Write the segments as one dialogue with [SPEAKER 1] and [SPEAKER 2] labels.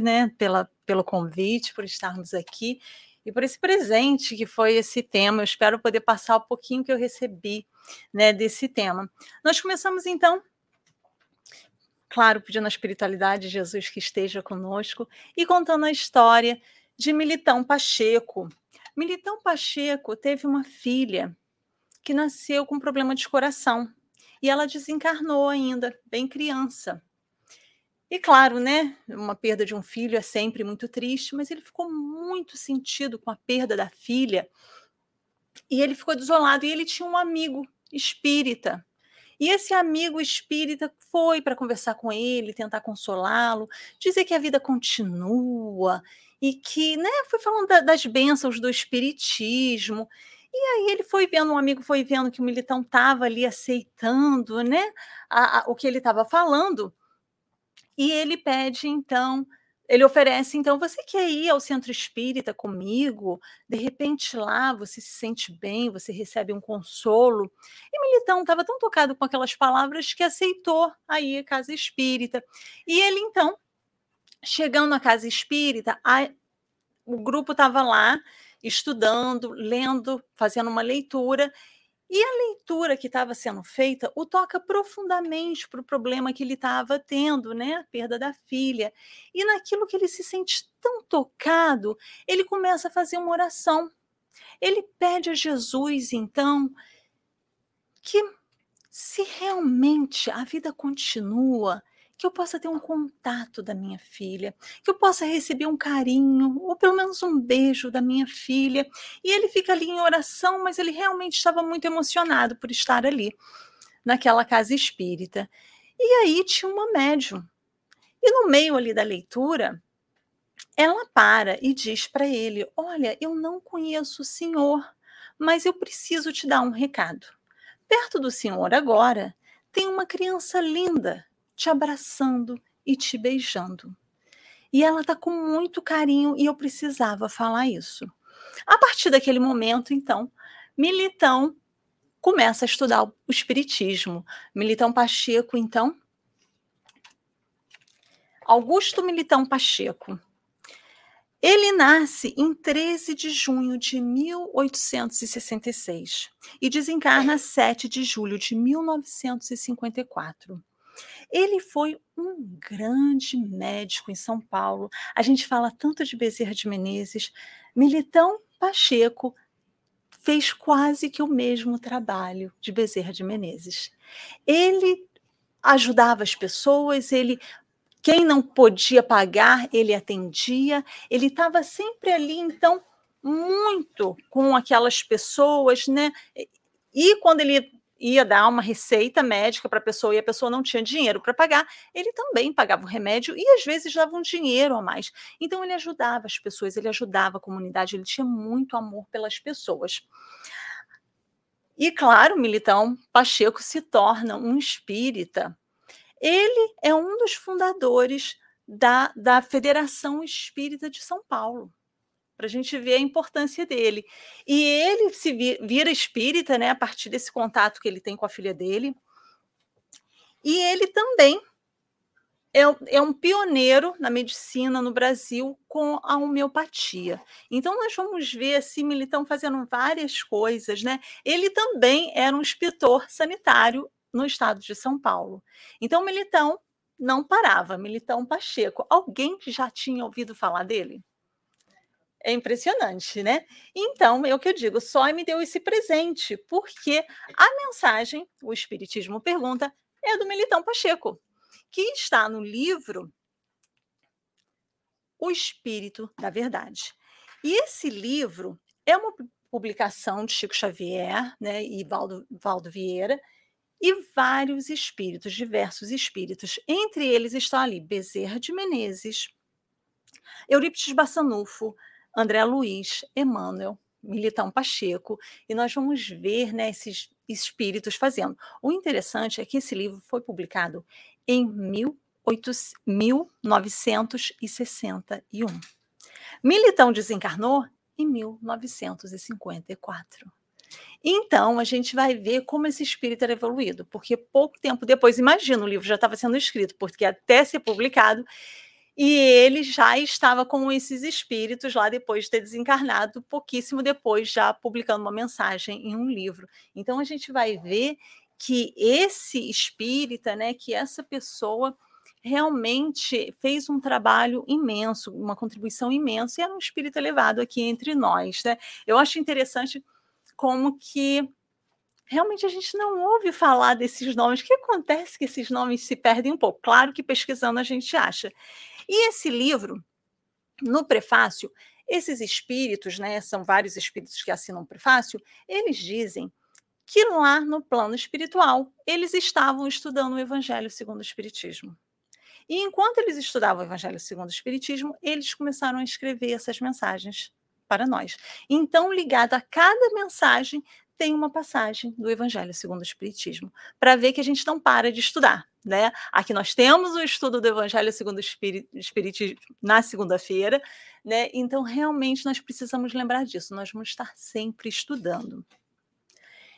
[SPEAKER 1] né, pela, pelo convite, por estarmos aqui e por esse presente que foi esse tema. Eu espero poder passar um pouquinho que eu recebi né, desse tema. Nós começamos então, claro, pedindo a espiritualidade de Jesus que esteja conosco e contando a história de Militão Pacheco. Militão Pacheco teve uma filha que nasceu com problema de coração e ela desencarnou ainda, bem criança. E claro, né, uma perda de um filho é sempre muito triste, mas ele ficou muito sentido com a perda da filha. E ele ficou desolado e ele tinha um amigo espírita. E esse amigo espírita foi para conversar com ele, tentar consolá-lo, dizer que a vida continua e que, né, foi falando da, das bênçãos do espiritismo. E aí ele foi vendo, um amigo foi vendo que o militão estava ali aceitando, né, a, a, o que ele estava falando. E ele pede, então, ele oferece, então, você quer ir ao centro espírita comigo? De repente lá você se sente bem, você recebe um consolo. E Militão estava tão tocado com aquelas palavras que aceitou aí a casa espírita. E ele, então, chegando na casa espírita, a, o grupo estava lá estudando, lendo, fazendo uma leitura, e a leitura que estava sendo feita o toca profundamente para o problema que ele estava tendo, né? A perda da filha. E naquilo que ele se sente tão tocado, ele começa a fazer uma oração. Ele pede a Jesus, então, que se realmente a vida continua, que eu possa ter um contato da minha filha, que eu possa receber um carinho, ou pelo menos um beijo da minha filha. E ele fica ali em oração, mas ele realmente estava muito emocionado por estar ali, naquela casa espírita. E aí tinha uma médium. E no meio ali da leitura, ela para e diz para ele: Olha, eu não conheço o senhor, mas eu preciso te dar um recado. Perto do senhor agora tem uma criança linda te abraçando e te beijando. E ela está com muito carinho e eu precisava falar isso. A partir daquele momento, então, Militão começa a estudar o Espiritismo. Militão Pacheco, então. Augusto Militão Pacheco. Ele nasce em 13 de junho de 1866 e desencarna 7 de julho de 1954. Ele foi um grande médico em São Paulo. A gente fala tanto de Bezerra de Menezes. Militão Pacheco fez quase que o mesmo trabalho de Bezerra de Menezes. Ele ajudava as pessoas, ele quem não podia pagar, ele atendia, ele estava sempre ali, então, muito com aquelas pessoas, né? E quando ele ia dar uma receita médica para a pessoa e a pessoa não tinha dinheiro para pagar, ele também pagava o remédio e às vezes dava um dinheiro a mais. Então ele ajudava as pessoas, ele ajudava a comunidade, ele tinha muito amor pelas pessoas. E claro, Militão Pacheco se torna um espírita. Ele é um dos fundadores da, da Federação Espírita de São Paulo para a gente ver a importância dele. E ele se vira espírita, né, a partir desse contato que ele tem com a filha dele. E ele também é, é um pioneiro na medicina no Brasil com a homeopatia. Então, nós vamos ver assim, Militão fazendo várias coisas, né? Ele também era um inspetor sanitário no estado de São Paulo. Então, Militão não parava, Militão Pacheco. Alguém já tinha ouvido falar dele? É impressionante, né? Então, é o que eu digo, só me deu esse presente, porque a mensagem, o Espiritismo pergunta, é do Militão Pacheco, que está no livro O Espírito da Verdade. E esse livro é uma publicação de Chico Xavier né, e Valdo, Valdo Vieira, e vários espíritos, diversos espíritos. Entre eles estão ali Bezerra de Menezes, Eurípides Bassanufo, André Luiz, Emmanuel, Militão Pacheco, e nós vamos ver né, esses espíritos fazendo. O interessante é que esse livro foi publicado em 1961. Militão desencarnou em 1954. Então, a gente vai ver como esse espírito era evoluído, porque pouco tempo depois, imagina, o livro já estava sendo escrito, porque até ser publicado, E ele já estava com esses espíritos lá depois de ter desencarnado, pouquíssimo depois, já publicando uma mensagem em um livro. Então a gente vai ver que esse espírita, né, que essa pessoa realmente fez um trabalho imenso, uma contribuição imensa, e era um espírito elevado aqui entre nós. Né? Eu acho interessante como que realmente a gente não ouve falar desses nomes. O que acontece que esses nomes se perdem um pouco? Claro que pesquisando a gente acha. E esse livro, no prefácio, esses espíritos, né, são vários espíritos que assinam o prefácio, eles dizem que lá no plano espiritual eles estavam estudando o Evangelho segundo o Espiritismo. E enquanto eles estudavam o Evangelho segundo o Espiritismo, eles começaram a escrever essas mensagens para nós. Então, ligado a cada mensagem, tem uma passagem do Evangelho segundo o Espiritismo, para ver que a gente não para de estudar. Né? Aqui nós temos o estudo do Evangelho segundo o Espiritismo na segunda-feira, né? então realmente nós precisamos lembrar disso, nós vamos estar sempre estudando.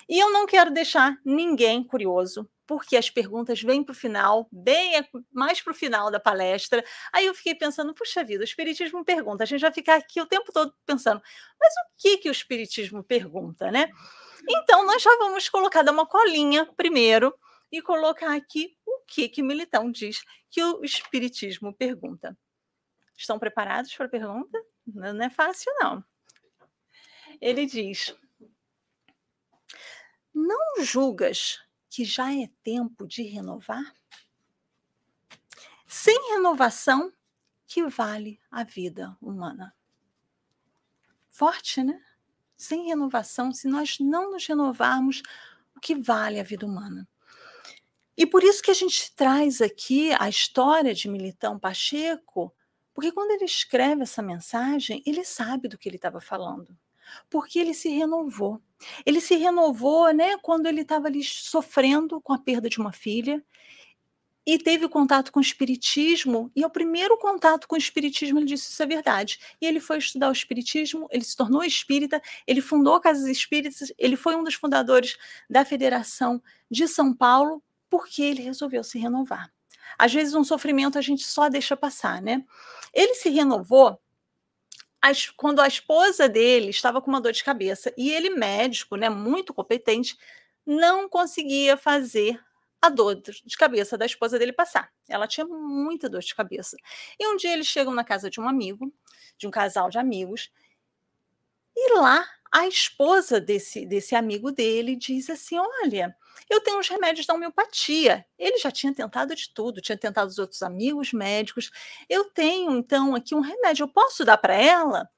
[SPEAKER 1] E eu não quero deixar ninguém curioso, porque as perguntas vêm para o final, bem mais para o final da palestra. Aí eu fiquei pensando, puxa vida, o Espiritismo pergunta. A gente vai ficar aqui o tempo todo pensando, mas o que, que o Espiritismo pergunta, né? Então, nós já vamos colocar, dar uma colinha primeiro e colocar aqui que, que Militão diz que o Espiritismo pergunta. Estão preparados para a pergunta? Não é fácil, não. Ele diz: Não julgas que já é tempo de renovar? Sem renovação, que vale a vida humana? Forte, né? Sem renovação, se nós não nos renovarmos, o que vale a vida humana? E por isso que a gente traz aqui a história de Militão Pacheco, porque quando ele escreve essa mensagem, ele sabe do que ele estava falando, porque ele se renovou. Ele se renovou, né, quando ele estava ali sofrendo com a perda de uma filha e teve contato com o espiritismo, e ao primeiro contato com o espiritismo ele disse isso é verdade. E ele foi estudar o espiritismo, ele se tornou espírita, ele fundou casas espíritas, ele foi um dos fundadores da Federação de São Paulo, porque ele resolveu se renovar. Às vezes, um sofrimento a gente só deixa passar, né? Ele se renovou quando a esposa dele estava com uma dor de cabeça e ele, médico, né, muito competente, não conseguia fazer a dor de cabeça da esposa dele passar. Ela tinha muita dor de cabeça. E um dia eles chegam na casa de um amigo, de um casal de amigos, e lá a esposa desse, desse amigo dele diz assim: Olha, eu tenho os remédios da homeopatia. Ele já tinha tentado de tudo, tinha tentado os outros amigos médicos. Eu tenho, então, aqui um remédio. Eu posso dar para ela?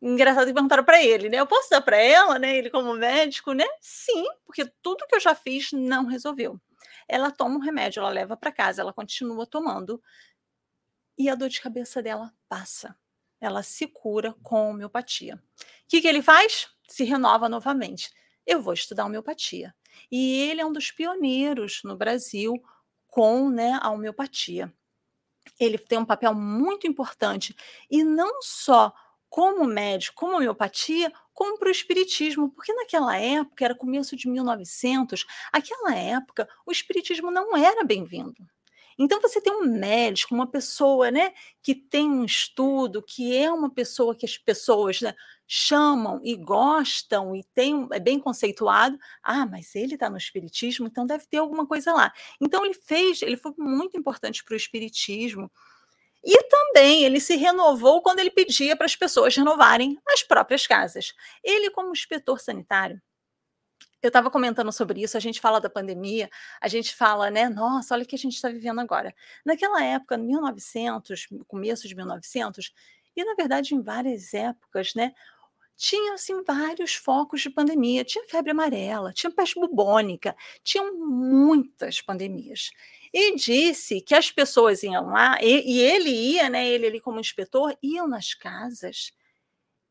[SPEAKER 1] Engraçado que perguntaram para ele, né? Eu posso dar para ela, né? Ele, como médico, né? Sim, porque tudo que eu já fiz não resolveu. Ela toma um remédio, ela leva para casa, ela continua tomando e a dor de cabeça dela passa. Ela se cura com homeopatia. O que, que ele faz? Se renova novamente. Eu vou estudar homeopatia. E ele é um dos pioneiros no Brasil com né, a homeopatia. Ele tem um papel muito importante, e não só como médico, como homeopatia, como para o espiritismo, porque naquela época, era começo de 1900, aquela época o espiritismo não era bem-vindo. Então você tem um médico, uma pessoa, né, que tem um estudo, que é uma pessoa que as pessoas né, chamam e gostam e tem é bem conceituado. Ah, mas ele está no espiritismo, então deve ter alguma coisa lá. Então ele fez, ele foi muito importante para o espiritismo. E também ele se renovou quando ele pedia para as pessoas renovarem as próprias casas. Ele, como inspetor sanitário, eu estava comentando sobre isso, a gente fala da pandemia, a gente fala, né, nossa, olha o que a gente está vivendo agora. Naquela época, 1900, começo de 1900, e na verdade em várias épocas, né, tinha assim vários focos de pandemia, tinha febre amarela, tinha peste bubônica, tinham muitas pandemias. E disse que as pessoas iam lá, e, e ele ia, né, ele ali como inspetor, iam nas casas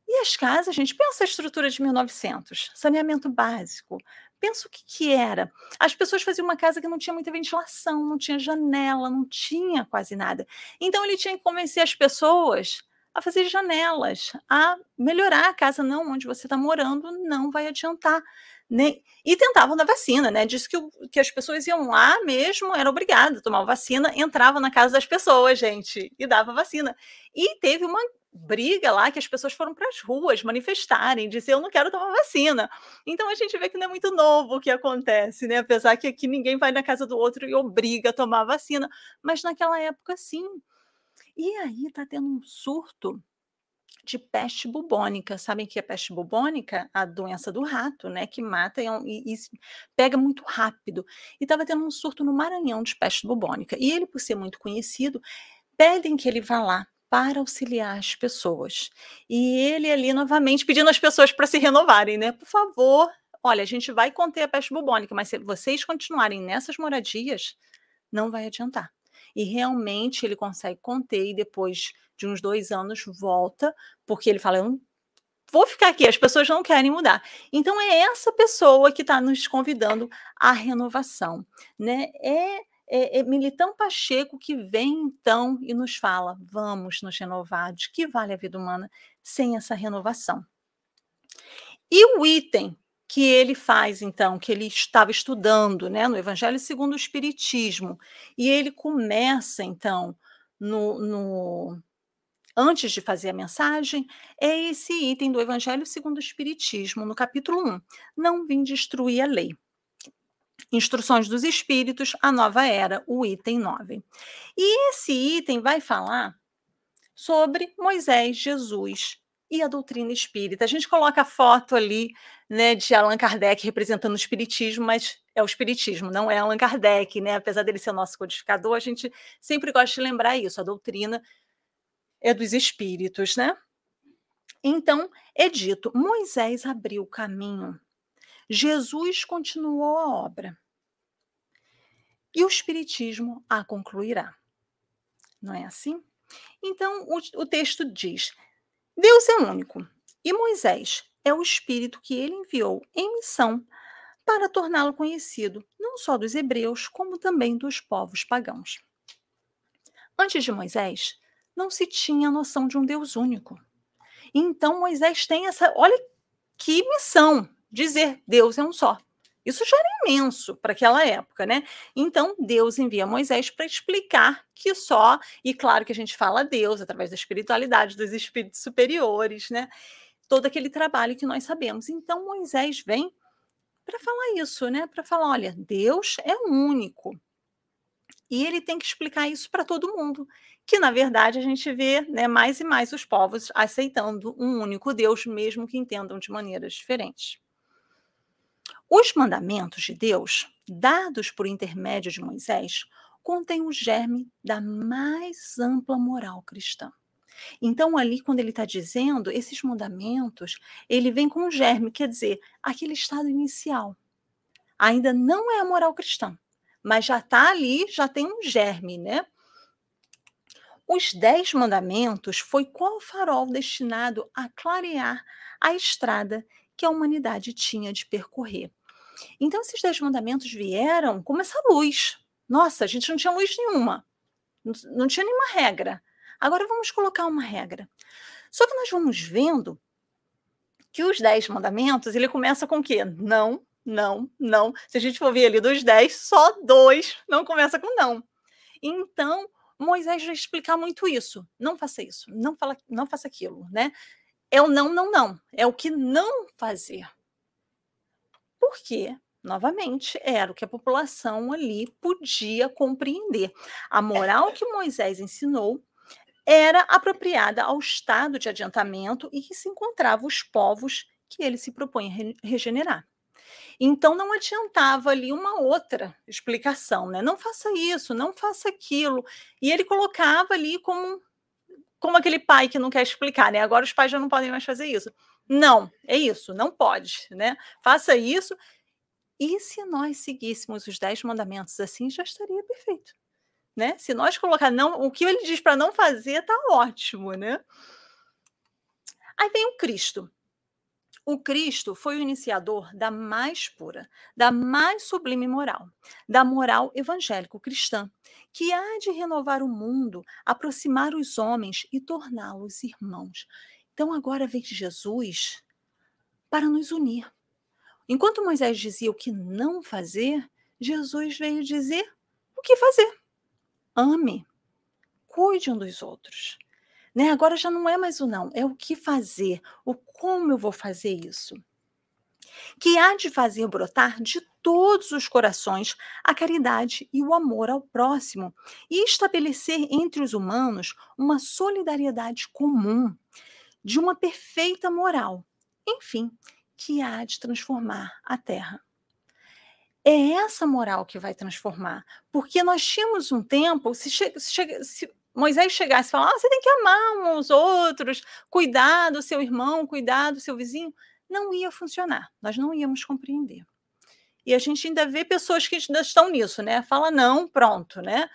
[SPEAKER 1] e as casas, gente, pensa a estrutura de 1900, saneamento básico. Pensa o que, que era. As pessoas faziam uma casa que não tinha muita ventilação, não tinha janela, não tinha quase nada. Então ele tinha que convencer as pessoas a fazer janelas, a melhorar a casa. Não, onde você está morando não vai adiantar. né? E tentavam dar vacina, né? Diz que, que as pessoas iam lá mesmo, era obrigado a tomar vacina, entrava na casa das pessoas, gente, e dava vacina. E teve uma briga lá que as pessoas foram para as ruas manifestarem, dizer eu não quero tomar vacina. Então a gente vê que não é muito novo o que acontece, né? Apesar que aqui ninguém vai na casa do outro e obriga a tomar vacina, mas naquela época sim. E aí está tendo um surto de peste bubônica. Sabem que a peste bubônica, a doença do rato, né, que mata e, e, e pega muito rápido. E estava tendo um surto no Maranhão de peste bubônica. E ele, por ser muito conhecido, pedem que ele vá lá para auxiliar as pessoas. E ele ali novamente pedindo às pessoas para se renovarem, né? Por favor, olha, a gente vai conter a peste bubônica, mas se vocês continuarem nessas moradias, não vai adiantar. E realmente ele consegue conter e depois de uns dois anos volta, porque ele fala: eu vou ficar aqui, as pessoas não querem mudar. Então é essa pessoa que está nos convidando à renovação, né? É, é, é, Militão Pacheco que vem então e nos fala: vamos nos renovar, de que vale a vida humana sem essa renovação? E o item que ele faz, então, que ele estava estudando né, no Evangelho segundo o Espiritismo, e ele começa, então, no, no antes de fazer a mensagem, é esse item do Evangelho segundo o Espiritismo, no capítulo 1. Não vim destruir a lei. Instruções dos Espíritos, a nova era, o item 9. E esse item vai falar sobre Moisés, Jesus e a doutrina espírita. A gente coloca a foto ali né, de Allan Kardec representando o espiritismo, mas é o espiritismo, não é Allan Kardec, né? Apesar dele ser o nosso codificador, a gente sempre gosta de lembrar isso, a doutrina é dos espíritos, né? Então, é dito: Moisés abriu o caminho, Jesus continuou a obra e o Espiritismo a concluirá. Não é assim? Então, o, o texto diz: Deus é único e Moisés é o Espírito que ele enviou em missão para torná-lo conhecido, não só dos hebreus, como também dos povos pagãos. Antes de Moisés, não se tinha noção de um Deus único. Então Moisés tem essa, olha que missão, dizer Deus é um só. Isso já era imenso para aquela época, né? Então Deus envia Moisés para explicar que só, e claro que a gente fala Deus através da espiritualidade, dos espíritos superiores, né? Todo aquele trabalho que nós sabemos. Então Moisés vem para falar isso, né? Para falar, olha, Deus é único. E ele tem que explicar isso para todo mundo, que na verdade a gente vê né, mais e mais os povos aceitando um único Deus, mesmo que entendam de maneiras diferentes. Os mandamentos de Deus, dados por intermédio de Moisés, contêm o germe da mais ampla moral cristã. Então, ali, quando ele está dizendo esses mandamentos, ele vem com o germe, quer dizer, aquele estado inicial. Ainda não é a moral cristã, mas já está ali, já tem um germe, né? Os dez mandamentos foi qual farol destinado a clarear a estrada que a humanidade tinha de percorrer. Então, esses dez mandamentos vieram como essa luz. Nossa, a gente não tinha luz nenhuma, não tinha nenhuma regra. Agora vamos colocar uma regra. Só que nós vamos vendo que os dez mandamentos, ele começa com o quê? Não, não, não. Se a gente for ver ali dos dez, só dois não começa com não. Então, Moisés vai explicar muito isso. Não faça isso, não, fala, não faça aquilo, né? É o não, não, não. É o que não fazer. Porque, novamente, era o que a população ali podia compreender. A moral que Moisés ensinou era apropriada ao estado de adiantamento e que se encontravam os povos que ele se propõe a regenerar. Então não adiantava ali uma outra explicação, né? Não faça isso, não faça aquilo. E ele colocava ali como como aquele pai que não quer explicar, né? Agora os pais já não podem mais fazer isso. Não, é isso, não pode, né? Faça isso. E se nós seguíssemos os dez mandamentos assim, já estaria perfeito, né? Se nós colocar não, o que ele diz para não fazer, tá ótimo, né? Aí vem o Cristo. O Cristo foi o iniciador da mais pura, da mais sublime moral, da moral evangélico-cristã, que há de renovar o mundo, aproximar os homens e torná-los irmãos. Então agora vem Jesus para nos unir. Enquanto Moisés dizia o que não fazer, Jesus veio dizer o que fazer. Ame, cuide um dos outros. Né? Agora já não é mais o não, é o que fazer, o como eu vou fazer isso. Que há de fazer brotar de todos os corações a caridade e o amor ao próximo e estabelecer entre os humanos uma solidariedade comum, de uma perfeita moral. Enfim, que há de transformar a terra. É essa moral que vai transformar, porque nós tínhamos um tempo, se, chega, se Moisés chegasse e falar, ah, você tem que amar uns outros, cuidar do seu irmão, cuidar do seu vizinho, não ia funcionar, nós não íamos compreender. E a gente ainda vê pessoas que ainda estão nisso, né? Fala não, pronto, né?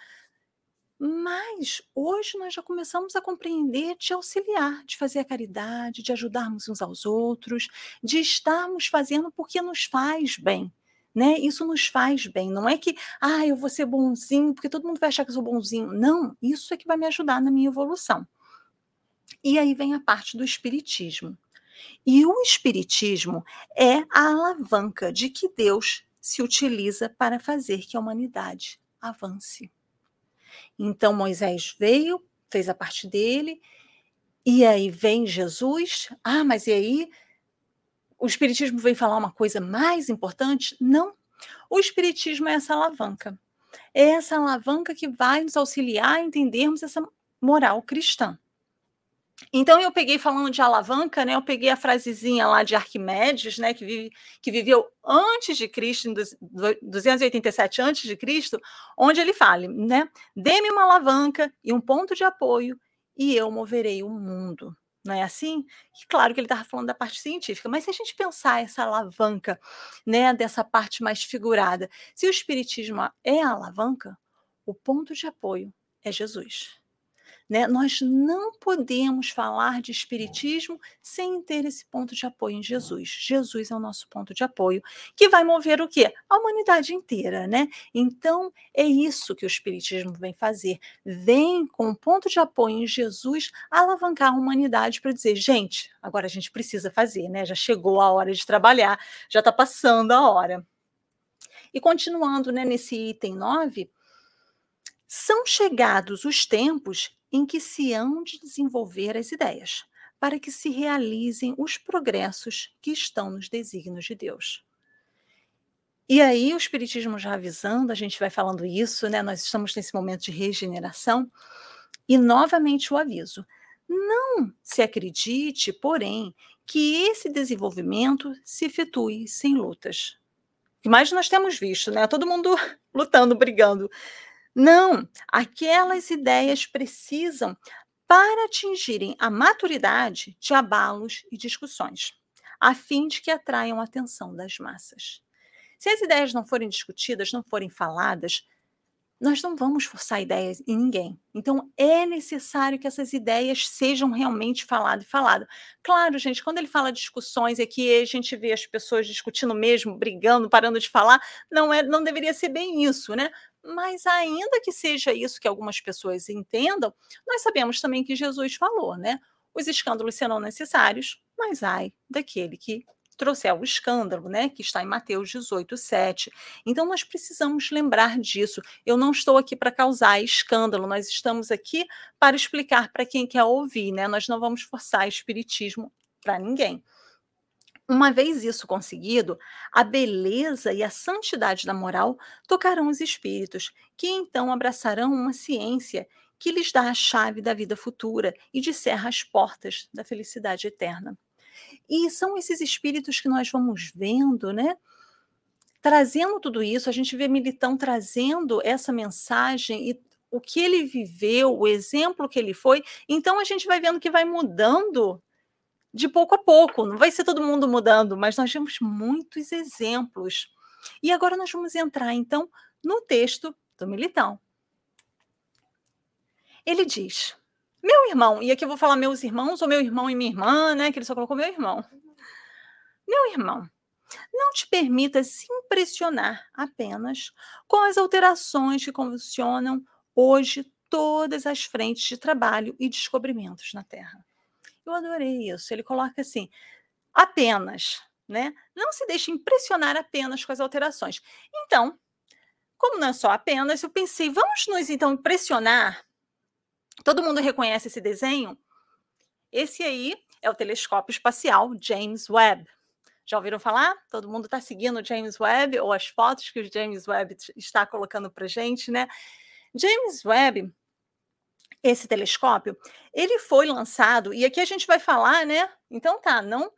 [SPEAKER 1] Mas hoje nós já começamos a compreender de auxiliar, de fazer a caridade, de ajudarmos uns aos outros, de estarmos fazendo porque nos faz bem. Né? Isso nos faz bem. Não é que, ah, eu vou ser bonzinho, porque todo mundo vai achar que eu sou bonzinho. Não, isso é que vai me ajudar na minha evolução. E aí vem a parte do espiritismo. E o espiritismo é a alavanca de que Deus se utiliza para fazer que a humanidade avance. Então Moisés veio, fez a parte dele, e aí vem Jesus. Ah, mas e aí? O Espiritismo vem falar uma coisa mais importante? Não. O Espiritismo é essa alavanca. É essa alavanca que vai nos auxiliar a entendermos essa moral cristã. Então eu peguei falando de alavanca, né? Eu peguei a frasezinha lá de Arquimedes, né? Que, vive, que viveu antes de Cristo, em 287 antes de Cristo, onde ele fala, né? Dê-me uma alavanca e um ponto de apoio e eu moverei o mundo. Não é assim? E claro que ele estava falando da parte científica, mas se a gente pensar essa alavanca, né, dessa parte mais figurada, se o espiritismo é a alavanca, o ponto de apoio é Jesus. Né? Nós não podemos falar de espiritismo sem ter esse ponto de apoio em Jesus. Jesus é o nosso ponto de apoio, que vai mover o quê? A humanidade inteira, né? Então, é isso que o espiritismo vem fazer. Vem com um ponto de apoio em Jesus alavancar a humanidade para dizer, gente, agora a gente precisa fazer, né? Já chegou a hora de trabalhar, já está passando a hora. E continuando né, nesse item 9, são chegados os tempos em que se hão de desenvolver as ideias, para que se realizem os progressos que estão nos desígnios de Deus. E aí, o Espiritismo já avisando, a gente vai falando isso, né? Nós estamos nesse momento de regeneração, e novamente o aviso: não se acredite, porém, que esse desenvolvimento se efetue sem lutas. mais nós temos visto, né? Todo mundo lutando, brigando. Não, aquelas ideias precisam, para atingirem a maturidade, de abalos e discussões, a fim de que atraiam a atenção das massas. Se as ideias não forem discutidas, não forem faladas, nós não vamos forçar ideias em ninguém. Então, é necessário que essas ideias sejam realmente faladas e faladas. Claro, gente, quando ele fala discussões é que a gente vê as pessoas discutindo mesmo, brigando, parando de falar, não é, não deveria ser bem isso, né? Mas ainda que seja isso que algumas pessoas entendam, nós sabemos também que Jesus falou, né? Os escândalos serão necessários, mas ai daquele que trouxer o escândalo, né, que está em Mateus 18, 7. Então, nós precisamos lembrar disso. Eu não estou aqui para causar escândalo, nós estamos aqui para explicar para quem quer ouvir, né? Nós não vamos forçar espiritismo para ninguém. Uma vez isso conseguido, a beleza e a santidade da moral tocarão os espíritos, que então abraçarão uma ciência que lhes dá a chave da vida futura e descerra as portas da felicidade eterna. E são esses espíritos que nós vamos vendo, né? Trazendo tudo isso, a gente vê Militão trazendo essa mensagem e o que ele viveu, o exemplo que ele foi. Então a gente vai vendo que vai mudando de pouco a pouco, não vai ser todo mundo mudando, mas nós temos muitos exemplos. E agora nós vamos entrar, então, no texto do Militão. Ele diz: Meu irmão, e aqui eu vou falar meus irmãos, ou meu irmão e minha irmã, né? Que ele só colocou meu irmão. Meu irmão, não te permita se impressionar apenas com as alterações que convulsionam hoje todas as frentes de trabalho e descobrimentos na Terra. Eu adorei isso. Ele coloca assim: apenas, né? Não se deixe impressionar apenas com as alterações. Então, como não é só apenas, eu pensei, vamos nos então impressionar. Todo mundo reconhece esse desenho? Esse aí é o telescópio espacial James Webb. Já ouviram falar? Todo mundo está seguindo o James Webb ou as fotos que o James Webb está colocando para gente, né? James Webb, esse telescópio, ele foi lançado e aqui a gente vai falar, né? Então tá, não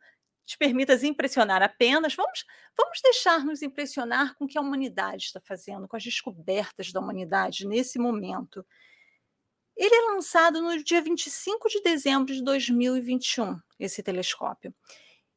[SPEAKER 1] te permitas impressionar apenas, vamos, vamos deixar-nos impressionar com o que a humanidade está fazendo, com as descobertas da humanidade nesse momento. Ele é lançado no dia 25 de dezembro de 2021, esse telescópio.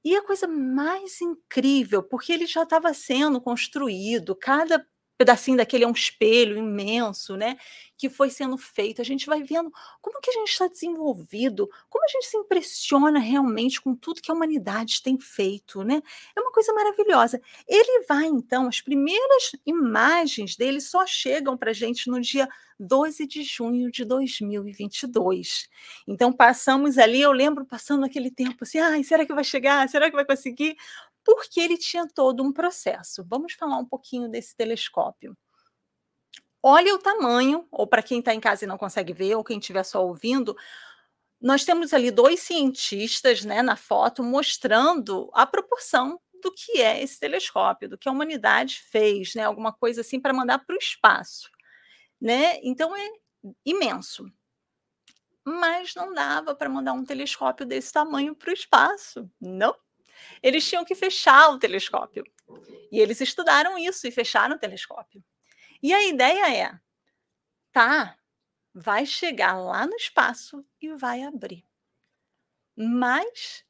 [SPEAKER 1] E a coisa mais incrível, porque ele já estava sendo construído, cada pedacinho daquele é um espelho imenso, né? Que foi sendo feito. A gente vai vendo como que a gente está desenvolvido, como a gente se impressiona realmente com tudo que a humanidade tem feito, né? É uma coisa maravilhosa. Ele vai, então, as primeiras imagens dele só chegam para a gente no dia 12 de junho de 2022. Então, passamos ali, eu lembro passando aquele tempo assim, ai, será que vai chegar? Será que vai conseguir? Porque ele tinha todo um processo. Vamos falar um pouquinho desse telescópio. Olha o tamanho, ou para quem está em casa e não consegue ver, ou quem estiver só ouvindo, nós temos ali dois cientistas né, na foto mostrando a proporção do que é esse telescópio, do que a humanidade fez, né, alguma coisa assim para mandar para o espaço. Né? Então é imenso. Mas não dava para mandar um telescópio desse tamanho para o espaço. Não eles tinham que fechar o telescópio. E eles estudaram isso e fecharam o telescópio. E a ideia é: tá, vai chegar lá no espaço e vai abrir. Mas,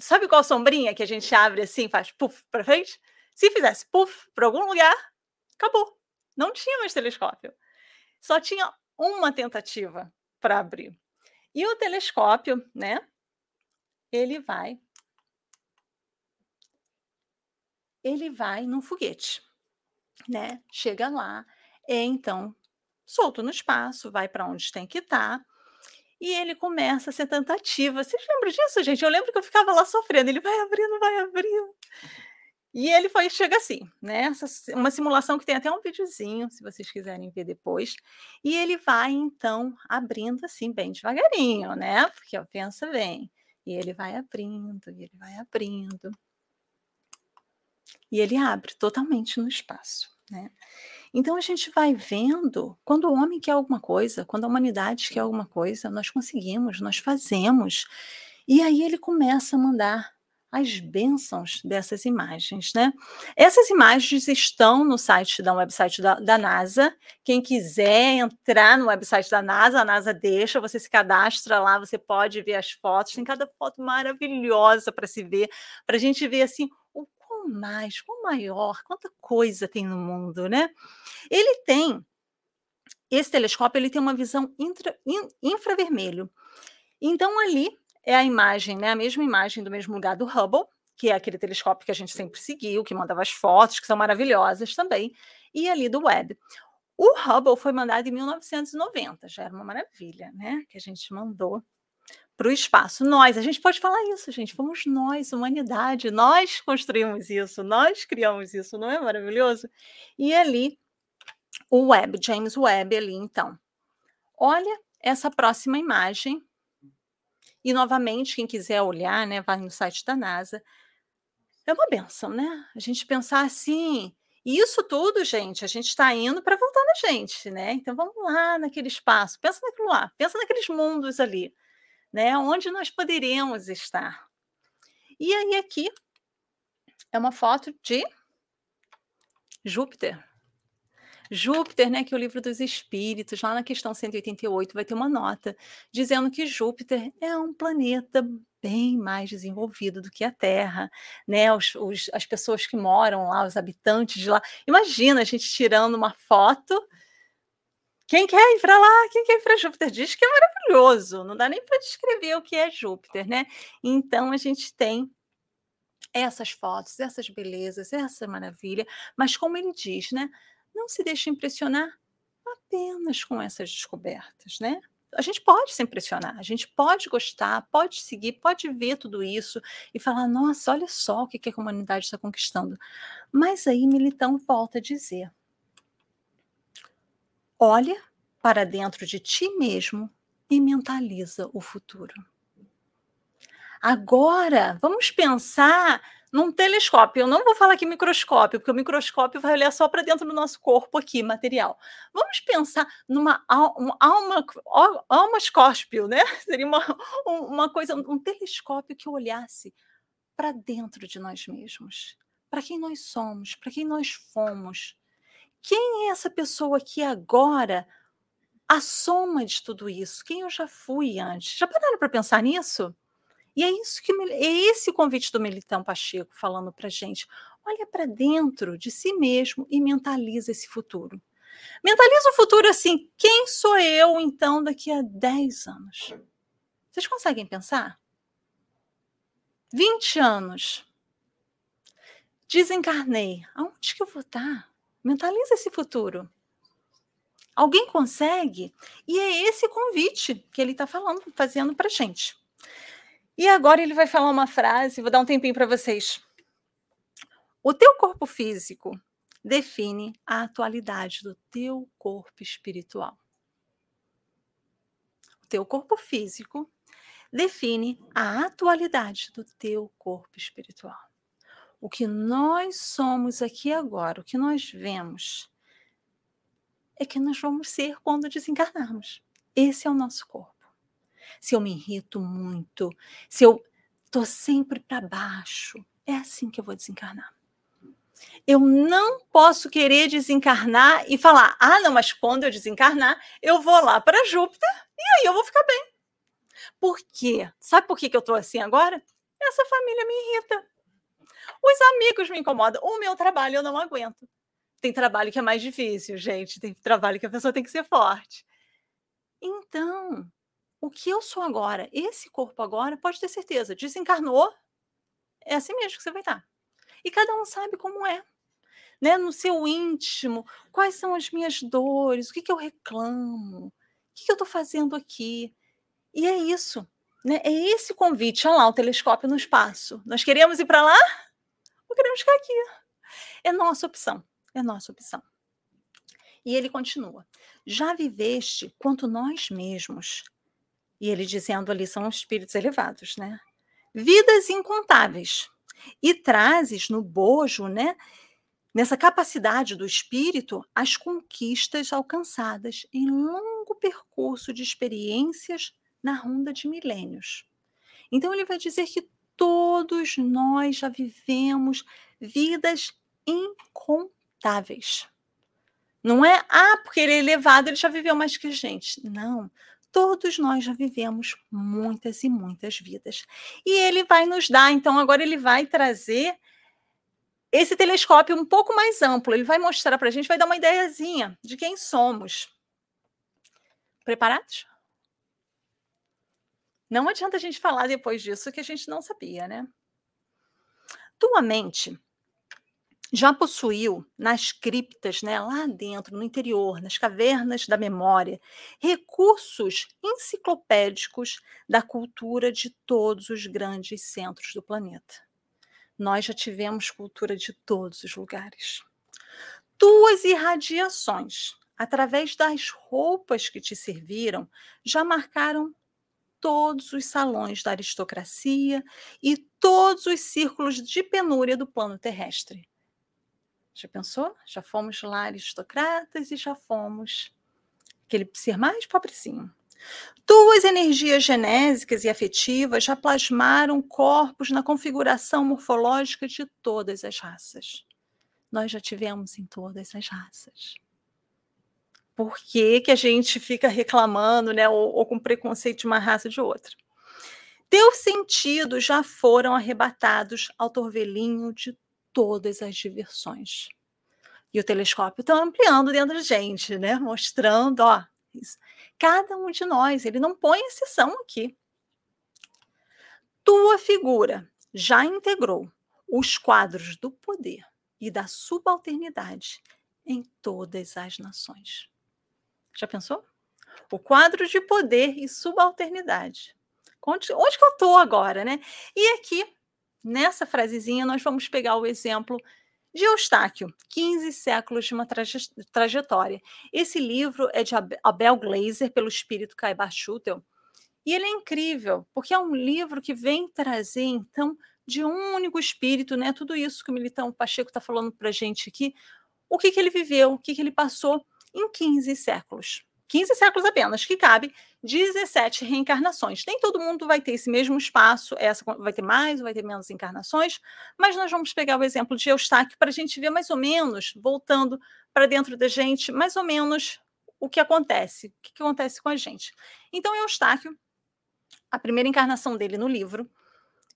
[SPEAKER 1] sabe qual sombrinha que a gente abre assim, faz puff para frente? Se fizesse puff para algum lugar, acabou. Não tinha mais telescópio. Só tinha uma tentativa para abrir. E o telescópio, né? Ele vai ele vai num foguete, né? Chega lá, é então solto no espaço, vai para onde tem que estar. Tá, e ele começa a ser tentativa. Vocês lembram disso, gente? Eu lembro que eu ficava lá sofrendo. Ele vai abrindo, vai abrindo. E ele foi, chega assim, né? Essa, uma simulação que tem até um videozinho, se vocês quiserem ver depois. E ele vai, então, abrindo assim, bem devagarinho, né? Porque ó, pensa bem. E ele vai abrindo, e ele vai abrindo e ele abre totalmente no espaço. Né? Então a gente vai vendo quando o homem quer alguma coisa, quando a humanidade quer alguma coisa, nós conseguimos, nós fazemos. E aí ele começa a mandar as bênçãos dessas imagens, né? Essas imagens estão no site da website da, da, NASA. Quem quiser entrar no website da NASA, a NASA deixa, você se cadastra lá, você pode ver as fotos. Tem cada foto maravilhosa para se ver, para a gente ver assim mais, quão maior, quanta coisa tem no mundo, né? Ele tem, esse telescópio, ele tem uma visão intra, in, infravermelho. Então, ali é a imagem, né? A mesma imagem do mesmo lugar do Hubble, que é aquele telescópio que a gente sempre seguiu, que mandava as fotos, que são maravilhosas também, e ali do Webb. O Hubble foi mandado em 1990, já era uma maravilha, né? Que a gente mandou para o espaço. Nós, a gente pode falar isso, gente. Fomos nós, humanidade. Nós construímos isso, nós criamos isso, não é maravilhoso? E ali, o Webb, James Webb, ali, então. Olha essa próxima imagem. E novamente, quem quiser olhar, né, vai no site da NASA. É uma benção, né? A gente pensar assim. E isso tudo, gente, a gente está indo para voltar na gente, né? Então vamos lá naquele espaço, pensa naquilo lá, pensa naqueles mundos ali né? Onde nós poderíamos estar. E aí aqui é uma foto de Júpiter. Júpiter, né, que é o livro dos espíritos, lá na questão 188 vai ter uma nota dizendo que Júpiter é um planeta bem mais desenvolvido do que a Terra, né? Os, os, as pessoas que moram lá, os habitantes de lá. Imagina a gente tirando uma foto quem quer ir para lá? Quem quer ir para Júpiter? Diz que é maravilhoso. Não dá nem para descrever o que é Júpiter, né? Então a gente tem essas fotos, essas belezas, essa maravilha, mas como ele diz, né? Não se deixe impressionar apenas com essas descobertas, né? a gente pode se impressionar, a gente pode gostar, pode seguir, pode ver tudo isso e falar: nossa, olha só o que, a comunidade está conquistando. Mas aí Militão volta a dizer: olha para dentro de ti mesmo e mentaliza o futuro. Agora, vamos pensar num telescópio. Eu não vou falar aqui microscópio, porque o microscópio vai olhar só para dentro do nosso corpo aqui, material. Vamos pensar numa alma, alma almascópio, né? Seria uma, uma coisa, um telescópio que olhasse para dentro de nós mesmos, para quem nós somos, para quem nós fomos. Quem é essa pessoa que agora a soma de tudo isso? Quem eu já fui antes? Já pararam para pensar nisso? E é isso que é esse convite do Militão Pacheco falando para gente. Olha para dentro de si mesmo e mentaliza esse futuro. Mentaliza o futuro assim: quem sou eu então daqui a 10 anos? Vocês conseguem pensar? 20 anos. Desencarnei. Aonde que eu vou estar? Mentaliza esse futuro. Alguém consegue? E é esse convite que ele está falando, fazendo para gente. E agora ele vai falar uma frase, vou dar um tempinho para vocês. O teu corpo físico define a atualidade do teu corpo espiritual. O teu corpo físico define a atualidade do teu corpo espiritual. O que nós somos aqui agora, o que nós vemos, é que nós vamos ser quando desencarnarmos. Esse é o nosso corpo se eu me irrito muito, se eu estou sempre para baixo, é assim que eu vou desencarnar. Eu não posso querer desencarnar e falar: ah, não, mas quando eu desencarnar, eu vou lá para Júpiter e aí eu vou ficar bem. Por quê? Sabe por que, que eu estou assim agora? Essa família me irrita. Os amigos me incomodam. O meu trabalho eu não aguento. Tem trabalho que é mais difícil, gente. Tem trabalho que a pessoa tem que ser forte. Então, o que eu sou agora, esse corpo agora, pode ter certeza, desencarnou, é assim mesmo que você vai estar. E cada um sabe como é. Né? No seu íntimo, quais são as minhas dores, o que, que eu reclamo, o que, que eu estou fazendo aqui. E é isso. Né? É esse convite. Olha lá, o telescópio no espaço. Nós queremos ir para lá queremos ficar aqui? É nossa opção. É nossa opção. E ele continua: Já viveste quanto nós mesmos e ele dizendo ali são espíritos elevados, né? Vidas incontáveis. E trazes no bojo, né? Nessa capacidade do espírito, as conquistas alcançadas em longo percurso de experiências na ronda de milênios. Então, ele vai dizer que todos nós já vivemos vidas incontáveis. Não é, ah, porque ele é elevado, ele já viveu mais que a gente. Não todos nós já vivemos muitas e muitas vidas. E ele vai nos dar, então, agora ele vai trazer esse telescópio um pouco mais amplo. Ele vai mostrar para a gente, vai dar uma ideiazinha de quem somos. Preparados? Não adianta a gente falar depois disso que a gente não sabia, né? Tua mente já possuiu nas criptas, né, lá dentro, no interior, nas cavernas da memória, recursos enciclopédicos da cultura de todos os grandes centros do planeta. Nós já tivemos cultura de todos os lugares. Tuas irradiações, através das roupas que te serviram, já marcaram todos os salões da aristocracia e todos os círculos de penúria do plano terrestre já pensou? Já fomos lá aristocratas e já fomos aquele ser mais pobrezinho. Tuas energias genésicas e afetivas já plasmaram corpos na configuração morfológica de todas as raças. Nós já tivemos em todas as raças. Por que, que a gente fica reclamando, né, ou, ou com preconceito de uma raça de outra? Teus sentidos já foram arrebatados ao torvelinho de todas as diversões. E o telescópio está ampliando dentro da gente, né? Mostrando, ó, isso. cada um de nós, ele não põe exceção aqui. Tua figura já integrou os quadros do poder e da subalternidade em todas as nações. Já pensou? o quadro de poder e subalternidade. Onde, onde que eu estou agora, né? E aqui, nessa frasezinha, nós vamos pegar o exemplo de Eustáquio, 15 séculos de uma traje trajetória. Esse livro é de Abel Glaser, pelo espírito Caibar Schutel, e ele é incrível, porque é um livro que vem trazer, então, de um único espírito, né? Tudo isso que o Militão Pacheco está falando para a gente aqui, o que, que ele viveu, o que, que ele passou em 15 séculos. 15 séculos apenas, que cabe 17 reencarnações. Nem todo mundo vai ter esse mesmo espaço, essa vai ter mais vai ter menos encarnações, mas nós vamos pegar o exemplo de Eustáquio para a gente ver mais ou menos, voltando para dentro da gente, mais ou menos o que acontece, o que acontece com a gente. Então, Eustáquio, a primeira encarnação dele no livro,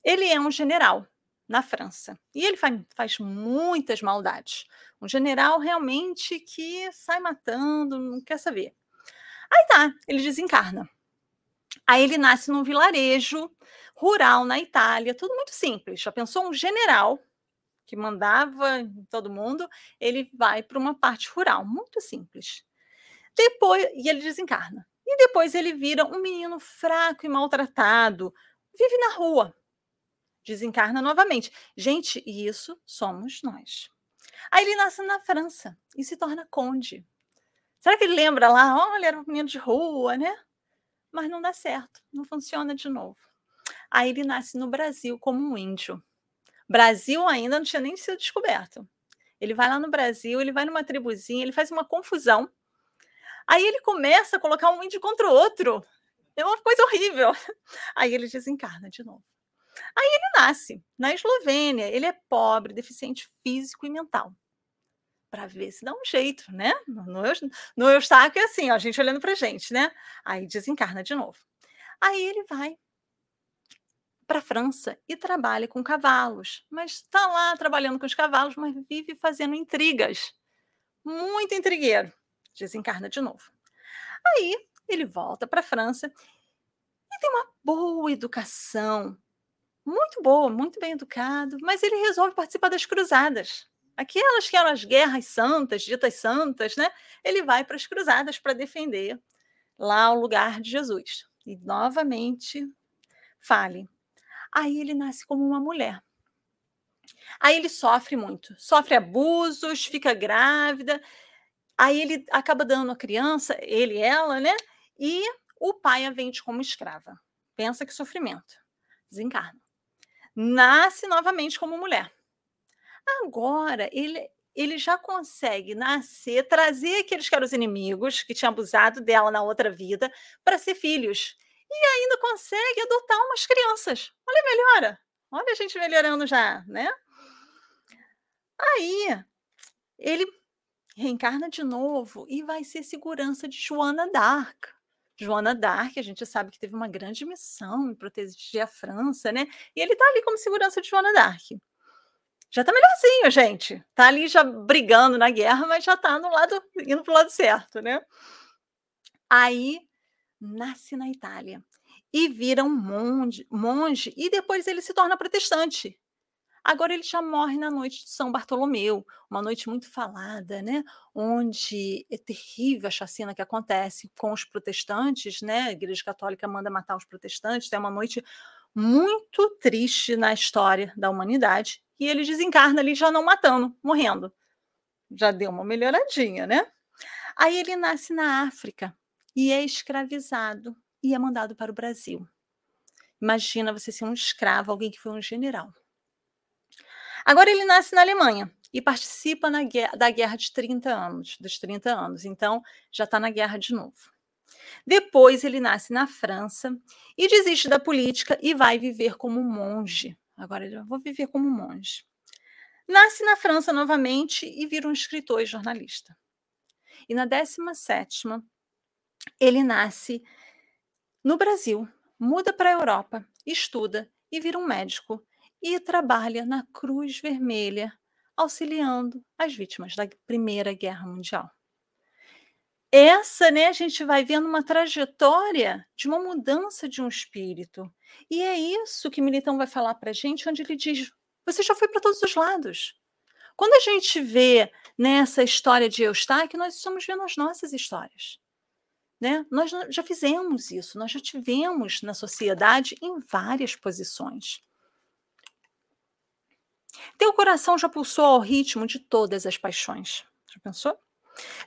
[SPEAKER 1] ele é um general na França. E ele faz, faz muitas maldades. Um general realmente que sai matando, não quer saber. Aí tá, ele desencarna. Aí ele nasce num vilarejo rural na Itália, tudo muito simples. Já pensou um general que mandava todo mundo, ele vai para uma parte rural, muito simples. Depois, e ele desencarna. E depois ele vira um menino fraco e maltratado, vive na rua, desencarna novamente. Gente, isso somos nós. Aí ele nasce na França e se torna conde. Será que ele lembra lá? Olha, era um menino de rua, né? Mas não dá certo, não funciona de novo. Aí ele nasce no Brasil como um índio. Brasil ainda não tinha nem sido descoberto. Ele vai lá no Brasil, ele vai numa tribuzinha, ele faz uma confusão. Aí ele começa a colocar um índio contra o outro. É uma coisa horrível. Aí ele desencarna de novo. Aí ele nasce na Eslovênia. Ele é pobre, deficiente físico e mental para ver se dá um jeito, né? No, no Eustáquio é assim, ó, a gente olhando para gente, né? Aí desencarna de novo. Aí ele vai para a França e trabalha com cavalos, mas está lá trabalhando com os cavalos, mas vive fazendo intrigas. Muito intrigueiro. Desencarna de novo. Aí ele volta para a França e tem uma boa educação, muito boa, muito bem educado, mas ele resolve participar das cruzadas aquelas que eram as guerras santas, ditas santas, né? Ele vai para as cruzadas para defender lá o lugar de Jesus. E novamente fale. Aí ele nasce como uma mulher. Aí ele sofre muito, sofre abusos, fica grávida. Aí ele acaba dando a criança, ele ela, né? E o pai a vende como escrava. Pensa que sofrimento. Desencarna. Nasce novamente como mulher. Agora, ele, ele já consegue nascer, trazer aqueles que eram os inimigos, que tinham abusado dela na outra vida, para ser filhos. E ainda consegue adotar umas crianças. Olha, melhora. Olha a gente melhorando já, né? Aí, ele reencarna de novo e vai ser segurança de Joana d'Arc. Joana d'Arc, a gente sabe que teve uma grande missão em proteger a França, né? E ele está ali como segurança de Joana d'Arc já tá melhorzinho, gente. Tá ali já brigando na guerra, mas já tá no lado, indo pro lado certo, né? Aí nasce na Itália e vira um monge, monge e depois ele se torna protestante. Agora ele já morre na noite de São Bartolomeu, uma noite muito falada, né? Onde é terrível a chacina que acontece com os protestantes, né? A Igreja Católica manda matar os protestantes. É uma noite muito triste na história da humanidade e ele desencarna ali já não matando, morrendo. Já deu uma melhoradinha, né? Aí ele nasce na África e é escravizado e é mandado para o Brasil. Imagina você ser um escravo, alguém que foi um general. Agora ele nasce na Alemanha e participa da guerra de 30 anos, dos 30 anos. Então, já está na guerra de novo. Depois ele nasce na França e desiste da política e vai viver como monge. Agora eu vou viver como monge. Nasce na França novamente e vira um escritor e jornalista. E na 17 ele nasce no Brasil, muda para a Europa, estuda e vira um médico e trabalha na Cruz Vermelha, auxiliando as vítimas da Primeira Guerra Mundial essa, né, a gente vai vendo uma trajetória de uma mudança de um espírito. E é isso que Militão vai falar para a gente, onde ele diz: você já foi para todos os lados. Quando a gente vê nessa história de Eustáquio, nós estamos vendo as nossas histórias. Né? Nós já fizemos isso, nós já tivemos na sociedade em várias posições. Teu coração já pulsou ao ritmo de todas as paixões. Já pensou?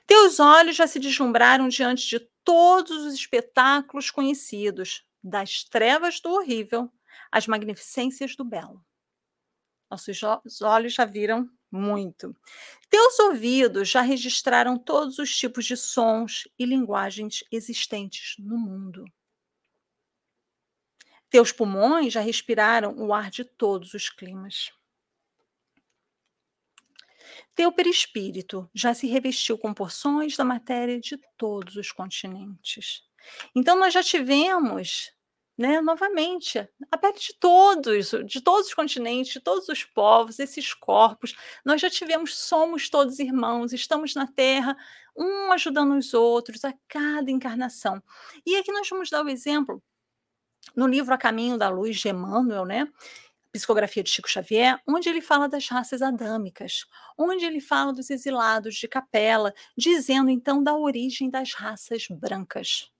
[SPEAKER 1] Teus olhos já se deslumbraram diante de todos os espetáculos conhecidos, das trevas do horrível às magnificências do belo. Nossos olhos já viram muito. Teus ouvidos já registraram todos os tipos de sons e linguagens existentes no mundo. Teus pulmões já respiraram o ar de todos os climas. Teu perispírito já se revestiu com porções da matéria de todos os continentes. Então, nós já tivemos né, novamente, a pele de todos, de todos os continentes, de todos os povos, esses corpos. Nós já tivemos, somos todos irmãos, estamos na Terra, um ajudando os outros a cada encarnação. E aqui nós vamos dar o exemplo no livro A Caminho da Luz de Emmanuel, né? Psicografia de Chico Xavier, onde ele fala das raças adâmicas, onde ele fala dos exilados de capela, dizendo então da origem das raças brancas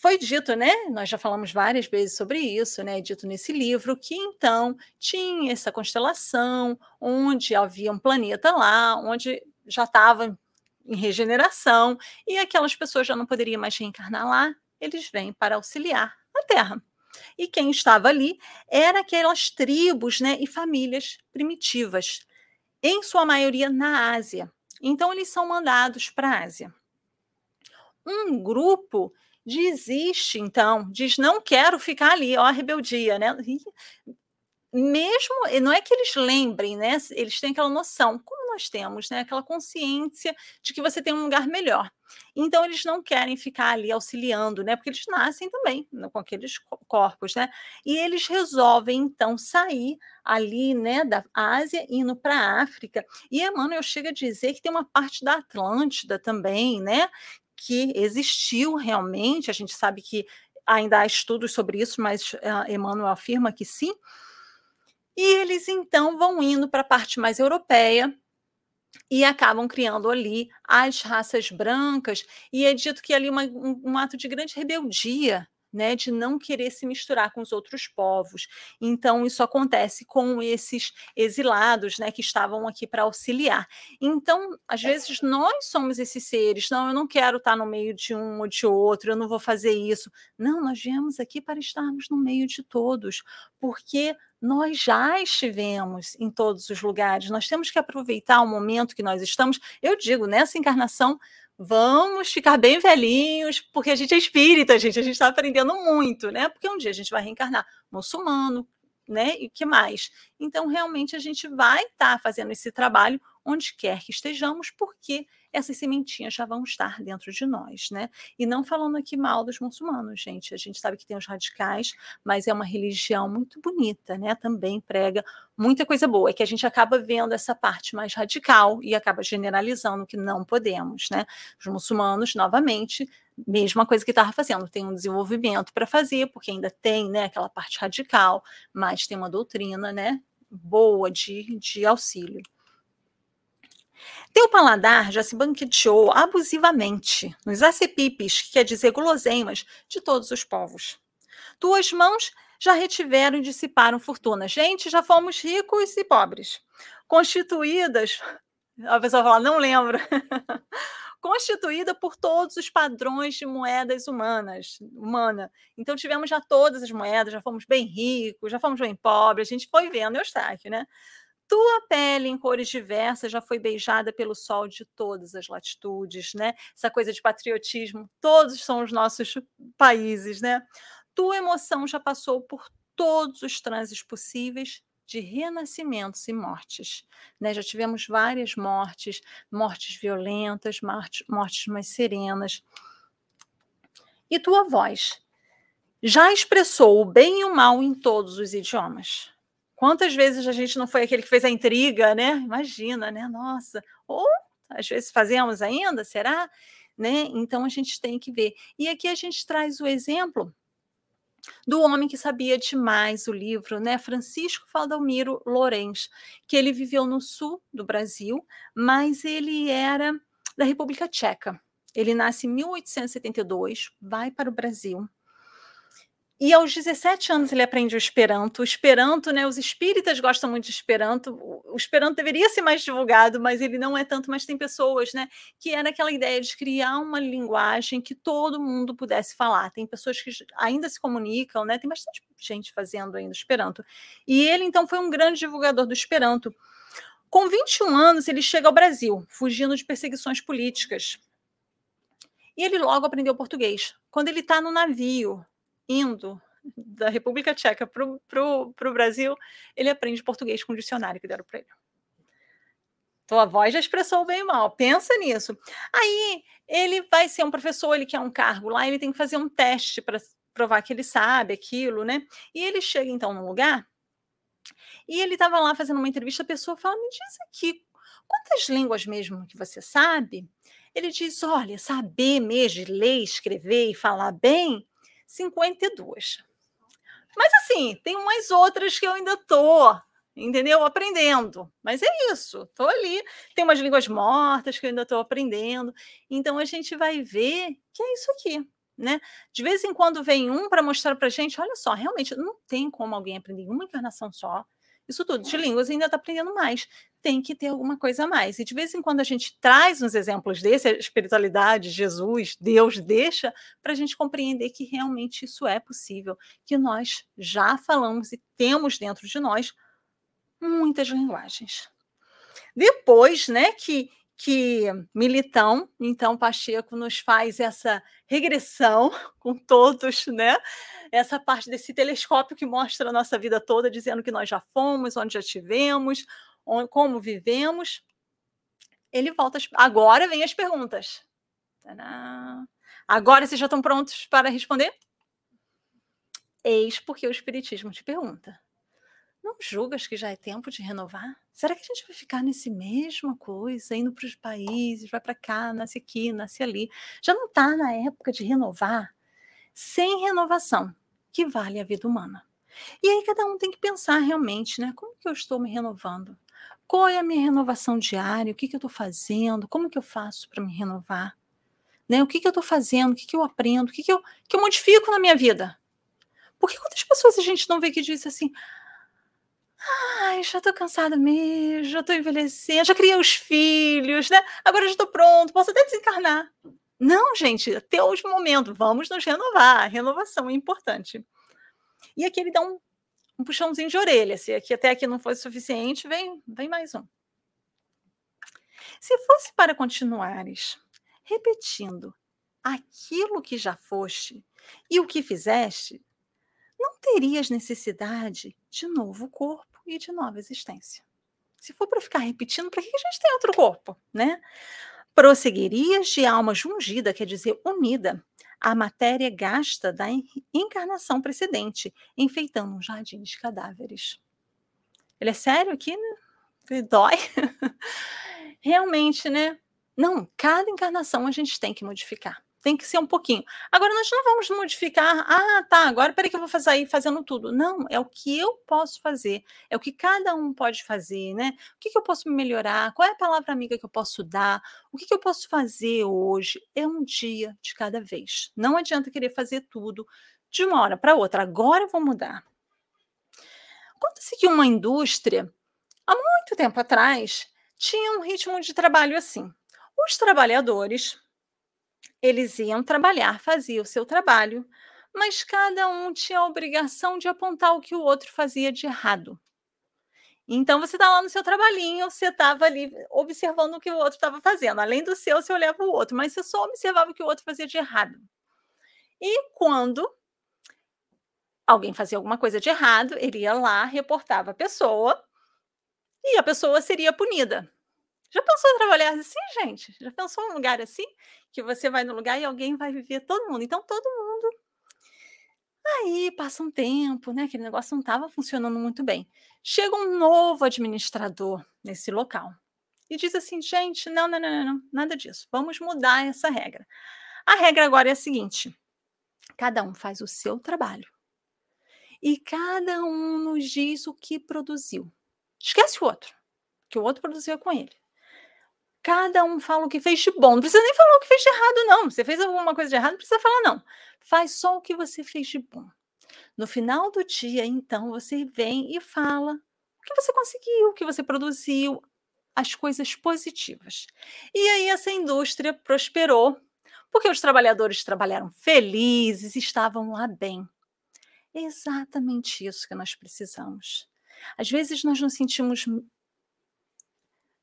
[SPEAKER 1] foi dito, né? Nós já falamos várias vezes sobre isso, né? Dito nesse livro que então tinha essa constelação onde havia um planeta lá, onde já estava em regeneração e aquelas pessoas já não poderiam mais reencarnar lá, eles vêm para auxiliar a Terra. E quem estava ali eram aquelas tribos, né, e famílias primitivas, em sua maioria na Ásia. Então eles são mandados para a Ásia. Um grupo desiste, então, diz: não quero ficar ali, ó, a rebeldia, né? mesmo, não é que eles lembrem, né? Eles têm aquela noção, como nós temos, né? Aquela consciência de que você tem um lugar melhor. Então, eles não querem ficar ali auxiliando, né? Porque eles nascem também né, com aqueles corpos, né? E eles resolvem, então, sair ali, né, da Ásia, indo para a África. E Emmanuel chega a dizer que tem uma parte da Atlântida também, né? que existiu realmente, a gente sabe que ainda há estudos sobre isso, mas uh, Emmanuel afirma que sim. E eles então vão indo para a parte mais europeia e acabam criando ali as raças brancas, e é dito que ali uma, um, um ato de grande rebeldia né, de não querer se misturar com os outros povos. Então, isso acontece com esses exilados, né, que estavam aqui para auxiliar. Então, às vezes, nós somos esses seres. Não, eu não quero estar no meio de um ou de outro, eu não vou fazer isso. Não, nós viemos aqui para estarmos no meio de todos, porque nós já estivemos em todos os lugares. Nós temos que aproveitar o momento que nós estamos. Eu digo, nessa encarnação, vamos ficar bem velhinhos, porque a gente é espírita, gente, a gente está aprendendo muito, né? Porque um dia a gente vai reencarnar muçulmano, né? E que mais? Então, realmente, a gente vai estar tá fazendo esse trabalho onde quer que estejamos, porque essas sementinhas já vão estar dentro de nós, né? E não falando aqui mal dos muçulmanos, gente. A gente sabe que tem os radicais, mas é uma religião muito bonita, né? Também prega muita coisa boa. É que a gente acaba vendo essa parte mais radical e acaba generalizando que não podemos, né? Os muçulmanos, novamente, mesma coisa que estava fazendo, tem um desenvolvimento para fazer, porque ainda tem, né, aquela parte radical, mas tem uma doutrina, né, boa de, de auxílio. Teu paladar já se banqueteou abusivamente nos acepipes, que quer dizer guloseimas, de todos os povos. Tuas mãos já retiveram e dissiparam fortuna. Gente, já fomos ricos e pobres. Constituídas, a pessoa fala, não lembro. Constituída por todos os padrões de moedas humanas, humana. Então tivemos já todas as moedas, já fomos bem ricos, já fomos bem pobres, a gente foi vendo Eustáquio, né? Tua pele em cores diversas já foi beijada pelo sol de todas as latitudes, né? Essa coisa de patriotismo, todos são os nossos países, né? Tua emoção já passou por todos os trânsitos possíveis de renascimentos e mortes. Né? Já tivemos várias mortes, mortes violentas, mortes, mortes mais serenas. E tua voz já expressou o bem e o mal em todos os idiomas. Quantas vezes a gente não foi aquele que fez a intriga, né? Imagina, né? Nossa, ou às vezes fazemos ainda, será? Né? Então a gente tem que ver. E aqui a gente traz o exemplo do homem que sabia demais o livro, né? Francisco Valdomiro Lourenço, que ele viveu no sul do Brasil, mas ele era da República Tcheca. Ele nasce em 1872, vai para o Brasil. E aos 17 anos ele aprende o Esperanto. O Esperanto, né, os espíritas gostam muito de Esperanto. O Esperanto deveria ser mais divulgado, mas ele não é tanto, mas tem pessoas, né, que era aquela ideia de criar uma linguagem que todo mundo pudesse falar. Tem pessoas que ainda se comunicam, né? Tem bastante gente fazendo ainda Esperanto. E ele então foi um grande divulgador do Esperanto. Com 21 anos, ele chega ao Brasil, fugindo de perseguições políticas. E ele logo aprendeu português. Quando ele está no navio, indo da República Tcheca para o Brasil, ele aprende português com o dicionário que deram para ele. Tua voz já expressou bem mal, pensa nisso. Aí ele vai ser um professor, ele quer um cargo lá, ele tem que fazer um teste para provar que ele sabe aquilo, né? E ele chega então num lugar e ele estava lá fazendo uma entrevista, a pessoa fala: Me diz aqui, quantas línguas mesmo que você sabe? Ele diz: Olha, saber mesmo ler, escrever e falar bem, 52. Mas assim, tem umas outras que eu ainda tô, entendeu? Aprendendo. Mas é isso, tô ali. Tem umas línguas mortas que eu ainda estou aprendendo. Então a gente vai ver que é isso aqui. Né? De vez em quando vem um para mostrar para gente, olha só, realmente não tem como alguém aprender uma encarnação só, isso tudo de línguas ainda está aprendendo mais. Tem que ter alguma coisa a mais. E de vez em quando a gente traz uns exemplos desse, a espiritualidade, Jesus, Deus deixa, para a gente compreender que realmente isso é possível, que nós já falamos e temos dentro de nós muitas linguagens. Depois, né, que que Militão, então Pacheco nos faz essa regressão com todos, né? Essa parte desse telescópio que mostra a nossa vida toda, dizendo que nós já fomos, onde já tivemos, onde, como vivemos. Ele volta. Agora vem as perguntas. Tadá. Agora vocês já estão prontos para responder? Eis porque o Espiritismo te pergunta. Não julgas que já é tempo de renovar? Será que a gente vai ficar nesse mesma coisa, indo para os países, vai para cá, nasce aqui, nasce ali? Já não está na época de renovar? Sem renovação, que vale a vida humana. E aí cada um tem que pensar realmente, né? Como que eu estou me renovando? Qual é a minha renovação diária? O que, que eu estou fazendo? Como que eu faço para me renovar? Né? O que, que eu estou fazendo? O que, que eu aprendo? O que, que, eu, que eu modifico na minha vida? Porque quantas pessoas a gente não vê que diz assim, Ai, já tô cansada mesmo, já tô envelhecendo, já criei os filhos, né? Agora já tô pronto, posso até desencarnar. Não, gente, até os momentos, vamos nos renovar. A renovação é importante. E aqui ele dá um, um puxãozinho de orelha. Se aqui até aqui não fosse suficiente, vem, vem mais um. Se fosse para continuares repetindo aquilo que já foste e o que fizeste, não terias necessidade de novo corpo e de nova existência. Se for para ficar repetindo, para que a gente tem outro corpo, né? Prosseguirias de alma jungida, quer dizer, unida, à matéria gasta da encarnação precedente, enfeitando um jardim de cadáveres. Ele é sério aqui, né? Ele dói. Realmente, né? Não, cada encarnação a gente tem que modificar tem que ser um pouquinho. Agora, nós não vamos modificar, ah, tá, agora peraí que eu vou fazer aí fazendo tudo. Não, é o que eu posso fazer, é o que cada um pode fazer, né? O que, que eu posso melhorar? Qual é a palavra amiga que eu posso dar? O que, que eu posso fazer hoje? É um dia de cada vez. Não adianta querer fazer tudo de uma hora para outra. Agora eu vou mudar. Conta-se que uma indústria, há muito tempo atrás, tinha um ritmo de trabalho assim. Os trabalhadores eles iam trabalhar, faziam o seu trabalho, mas cada um tinha a obrigação de apontar o que o outro fazia de errado. Então você está lá no seu trabalhinho, você estava ali observando o que o outro estava fazendo. Além do seu, você olhava o outro, mas você só observava o que o outro fazia de errado. E quando alguém fazia alguma coisa de errado, ele ia lá, reportava a pessoa e a pessoa seria punida. Já pensou em trabalhar assim, gente? Já pensou em um lugar assim? Que você vai no lugar e alguém vai viver todo mundo. Então, todo mundo. Aí passa um tempo, né? Aquele negócio não estava funcionando muito bem. Chega um novo administrador nesse local e diz assim: gente, não, não, não, não, nada disso. Vamos mudar essa regra. A regra agora é a seguinte: cada um faz o seu trabalho e cada um nos diz o que produziu. Esquece o outro, que o outro produziu com ele. Cada um fala o que fez de bom. Não precisa nem falar o que fez de errado, não. Você fez alguma coisa de errado, não precisa falar, não. Faz só o que você fez de bom. No final do dia, então, você vem e fala o que você conseguiu, o que você produziu, as coisas positivas. E aí essa indústria prosperou, porque os trabalhadores trabalharam felizes, estavam lá bem. É exatamente isso que nós precisamos. Às vezes nós nos sentimos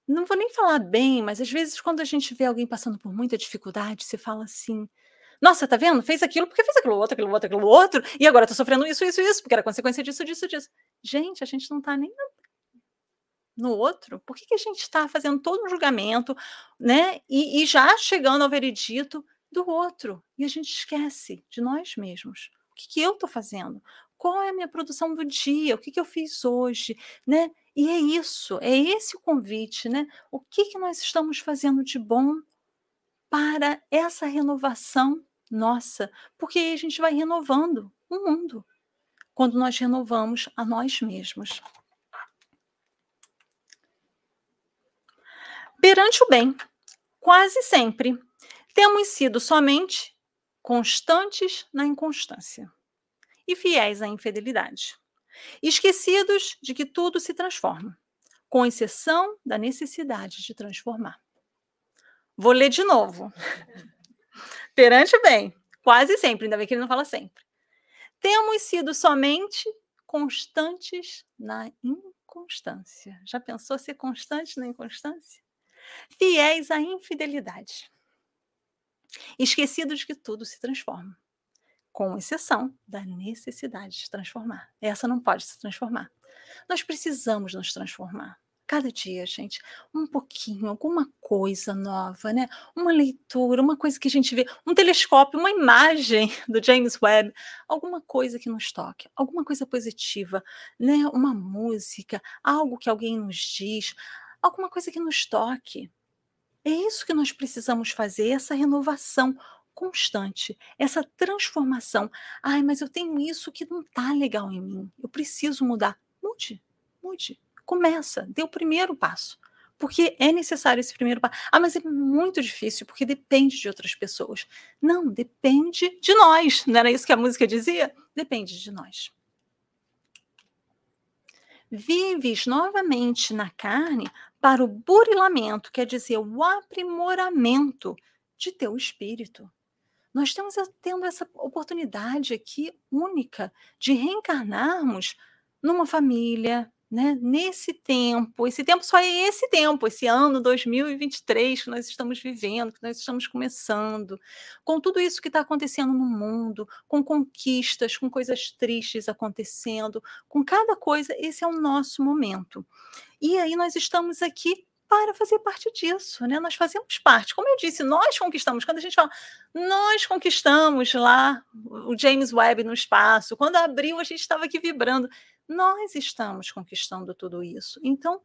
[SPEAKER 1] não vou nem falar bem, mas às vezes quando a gente vê alguém passando por muita dificuldade, você fala assim: "Nossa, tá vendo? Fez aquilo porque fez aquilo outro, aquilo outro, aquilo outro, e agora tá sofrendo isso, isso, isso, porque era consequência disso, disso, disso". Gente, a gente não tá nem no outro. Por que, que a gente está fazendo todo um julgamento, né? E, e já chegando ao veredito do outro. E a gente esquece de nós mesmos. O que, que eu estou fazendo? Qual é a minha produção do dia? O que, que eu fiz hoje? Né? E é isso, é esse o convite, né? O que, que nós estamos fazendo de bom para essa renovação nossa? Porque aí a gente vai renovando o mundo quando nós renovamos a nós mesmos. Perante o bem, quase sempre temos sido somente constantes na inconstância e fiéis à infidelidade, esquecidos de que tudo se transforma, com exceção da necessidade de transformar. Vou ler de novo. Perante bem, quase sempre, ainda bem que ele não fala sempre. Temos sido somente constantes na inconstância. Já pensou ser constante na inconstância? Fiéis à infidelidade esquecidos de que tudo se transforma, com exceção da necessidade de transformar. Essa não pode se transformar. Nós precisamos nos transformar. Cada dia, gente, um pouquinho, alguma coisa nova, né? Uma leitura, uma coisa que a gente vê, um telescópio, uma imagem do James Webb, alguma coisa que nos toque, alguma coisa positiva, né? Uma música, algo que alguém nos diz, alguma coisa que nos toque. É isso que nós precisamos fazer, essa renovação constante, essa transformação. Ai, mas eu tenho isso que não está legal em mim. Eu preciso mudar. Mude, mude. Começa, dê o primeiro passo. Porque é necessário esse primeiro passo. Ah, mas é muito difícil, porque depende de outras pessoas. Não, depende de nós. Não era isso que a música dizia? Depende de nós vives novamente na carne para o burilamento, quer dizer, o aprimoramento de teu espírito. Nós estamos tendo essa oportunidade aqui única de reencarnarmos numa família, né? Nesse tempo, esse tempo só é esse tempo, esse ano 2023 que nós estamos vivendo, que nós estamos começando, com tudo isso que está acontecendo no mundo, com conquistas, com coisas tristes acontecendo, com cada coisa, esse é o nosso momento. E aí nós estamos aqui para fazer parte disso, né? Nós fazemos parte. Como eu disse, nós conquistamos. Quando a gente fala, nós conquistamos lá o James Webb no espaço. Quando abriu, a gente estava aqui vibrando nós estamos conquistando tudo isso. Então,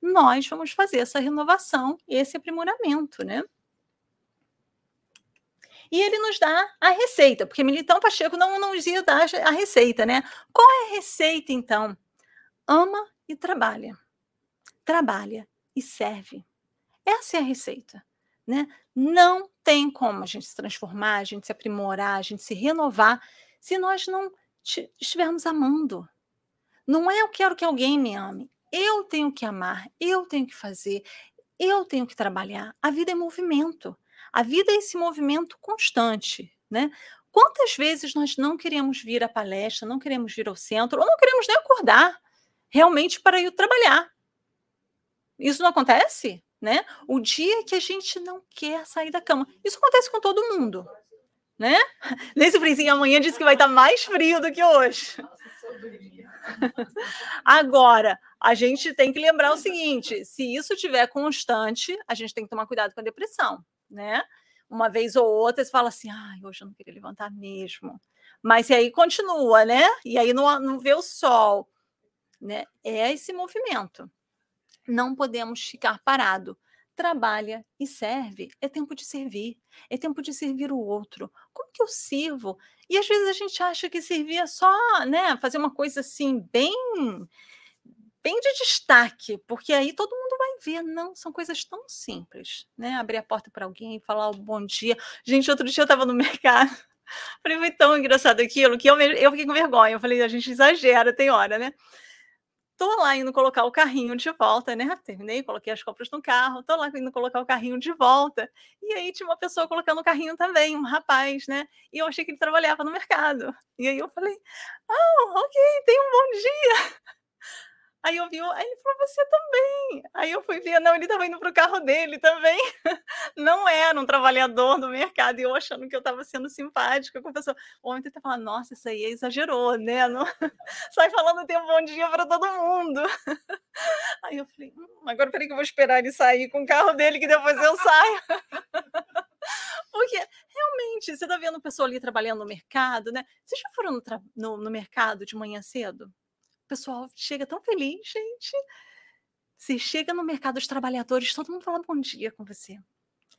[SPEAKER 1] nós vamos fazer essa renovação, esse aprimoramento, né? E ele nos dá a receita, porque Militão Pacheco não nos ia dar a receita, né? Qual é a receita, então? Ama e trabalha. Trabalha e serve. Essa é a receita, né? Não tem como a gente se transformar, a gente se aprimorar, a gente se renovar, se nós não estivermos amando, não é eu quero que alguém me ame. Eu tenho que amar, eu tenho que fazer, eu tenho que trabalhar. A vida é movimento. A vida é esse movimento constante, né? Quantas vezes nós não queremos vir à palestra, não queremos vir ao centro, ou não queremos nem acordar realmente para ir trabalhar? Isso não acontece, né? O dia que a gente não quer sair da cama. Isso acontece com todo mundo, né? Nesse friozinho amanhã diz que vai estar mais frio do que hoje. Agora, a gente tem que lembrar o seguinte: se isso tiver constante, a gente tem que tomar cuidado com a depressão, né? Uma vez ou outra, você fala assim: ai, hoje eu não queria levantar mesmo. Mas e aí continua, né? E aí não, não vê o sol, né? É esse movimento. Não podemos ficar parado trabalha e serve. É tempo de servir, é tempo de servir o outro. Como que eu sirvo? E às vezes a gente acha que servir é só, né, fazer uma coisa assim bem bem de destaque, porque aí todo mundo vai vê, não, são coisas tão simples, né? Abrir a porta para alguém, falar o bom dia. Gente, outro dia eu estava no mercado, falei, foi tão engraçado aquilo que eu, eu fiquei com vergonha. Eu falei, a gente exagera, tem hora, né? Tô lá indo colocar o carrinho de volta, né? Terminei, coloquei as compras no carro, tô lá indo colocar o carrinho de volta. E aí tinha uma pessoa colocando o carrinho também, um rapaz, né? E eu achei que ele trabalhava no mercado. E aí eu falei: "Ah, ok, tem um bom dia". Aí eu vi, aí ele falou, você também. Aí eu fui ver, não, ele estava indo para o carro dele também. Não era um trabalhador do mercado. E eu achando que eu estava sendo simpática com a pessoa. O homem tenta falar, nossa, isso aí exagerou, né? Não... Sai falando tem um bom dia para todo mundo. Aí eu falei, hum, agora peraí que eu vou esperar ele sair com o carro dele, que depois eu saio. Porque realmente, você está vendo pessoa ali trabalhando no mercado, né? Vocês já foram no, no, no mercado de manhã cedo? O pessoal chega tão feliz, gente. Você chega no mercado dos trabalhadores, todo mundo fala bom dia com você.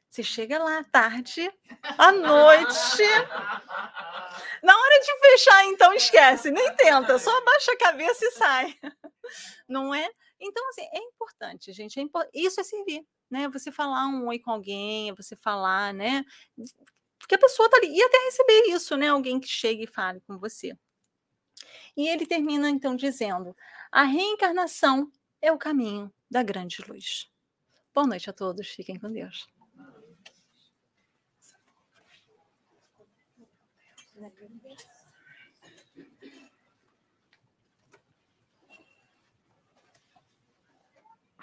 [SPEAKER 1] Você chega lá à tarde, à noite. Na hora de fechar, então esquece, nem tenta, só abaixa a cabeça e sai. Não é? Então, assim, é importante, gente. É impo... Isso é servir, né? Você falar um oi com alguém, você falar, né? Porque a pessoa tá ali. E até receber isso, né? Alguém que chegue e fale com você. E ele termina então dizendo: a reencarnação é o caminho da grande luz. Boa noite a todos, fiquem com Deus.